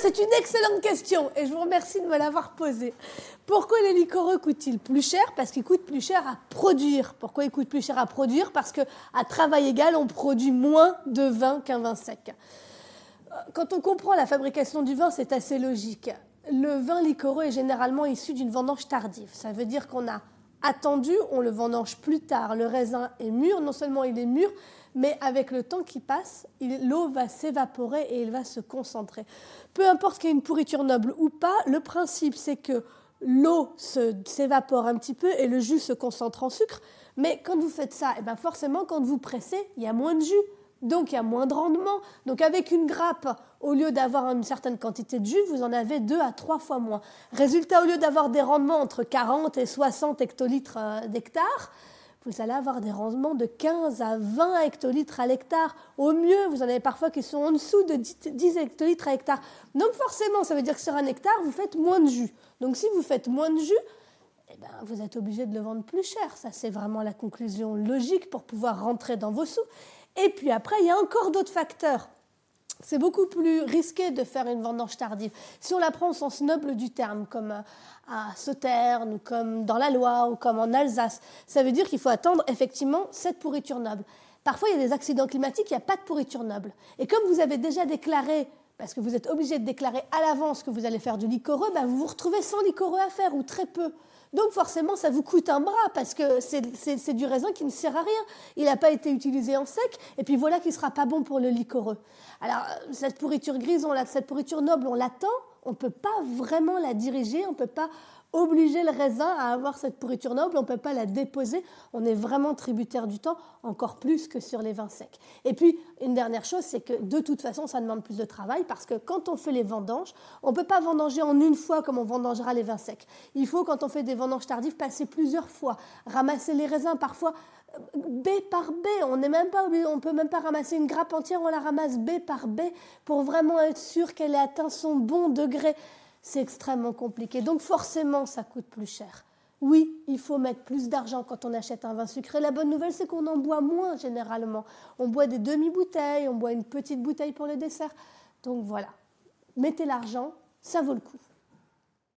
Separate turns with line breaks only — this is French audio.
c'est une excellente question et je vous remercie de me l'avoir posée. Pourquoi les liquoreux coûtent-ils plus cher? Parce qu'ils coûtent plus cher à produire. Pourquoi ils coûtent plus cher à produire? Parce qu'à travail égal, on produit moins de vin qu'un vin sec. Quand on comprend la fabrication du vin, c'est assez logique. Le vin liquoreux est généralement issu d'une vendange tardive. Ça veut dire qu'on a attendu, on le vendange plus tard. Le raisin est mûr, non seulement il est mûr, mais avec le temps qui passe, l'eau va s'évaporer et il va se concentrer. Peu importe qu'il y ait une pourriture noble ou pas, le principe c'est que l'eau s'évapore un petit peu et le jus se concentre en sucre. Mais quand vous faites ça, et eh bien forcément, quand vous pressez, il y a moins de jus. Donc il y a moins de rendement. Donc avec une grappe, au lieu d'avoir une certaine quantité de jus, vous en avez deux à trois fois moins. Résultat, au lieu d'avoir des rendements entre 40 et 60 hectolitres euh, d'hectare, vous allez avoir des rendements de 15 à 20 hectolitres à l'hectare. Au mieux, vous en avez parfois qui sont en dessous de 10 hectolitres à l'hectare. Donc forcément, ça veut dire que sur un hectare, vous faites moins de jus. Donc si vous faites moins de jus, eh ben, vous êtes obligé de le vendre plus cher. Ça, c'est vraiment la conclusion logique pour pouvoir rentrer dans vos sous. Et puis après, il y a encore d'autres facteurs. C'est beaucoup plus risqué de faire une vendange tardive. Si on la prend au sens noble du terme, comme à Sauternes, ou comme dans la Loire, ou comme en Alsace, ça veut dire qu'il faut attendre effectivement cette pourriture noble. Parfois, il y a des accidents climatiques, il n'y a pas de pourriture noble. Et comme vous avez déjà déclaré, parce que vous êtes obligé de déclarer à l'avance que vous allez faire du liquoreux, ben vous vous retrouvez sans liquoreux à faire, ou très peu. Donc forcément, ça vous coûte un bras parce que c'est du raisin qui ne sert à rien. Il n'a pas été utilisé en sec, et puis voilà qu'il ne sera pas bon pour le liquoreux. Alors, cette pourriture grise, on cette pourriture noble, on l'attend, on ne peut pas vraiment la diriger, on ne peut pas obliger le raisin à avoir cette pourriture noble, on ne peut pas la déposer, on est vraiment tributaire du temps, encore plus que sur les vins secs. Et puis, une dernière chose, c'est que de toute façon, ça demande plus de travail parce que quand on fait les vendanges, on ne peut pas vendanger en une fois comme on vendangera les vins secs. Il faut, quand on fait des vendanges tardives, passer plusieurs fois, ramasser les raisins parfois euh, baie par baie. On n'est peut même pas ramasser une grappe entière, on la ramasse baie par baie pour vraiment être sûr qu'elle ait atteint son bon degré c'est extrêmement compliqué. Donc forcément, ça coûte plus cher. Oui, il faut mettre plus d'argent quand on achète un vin sucré. La bonne nouvelle, c'est qu'on en boit moins généralement. On boit des demi-bouteilles, on boit une petite bouteille pour le dessert. Donc voilà, mettez l'argent, ça vaut le coup.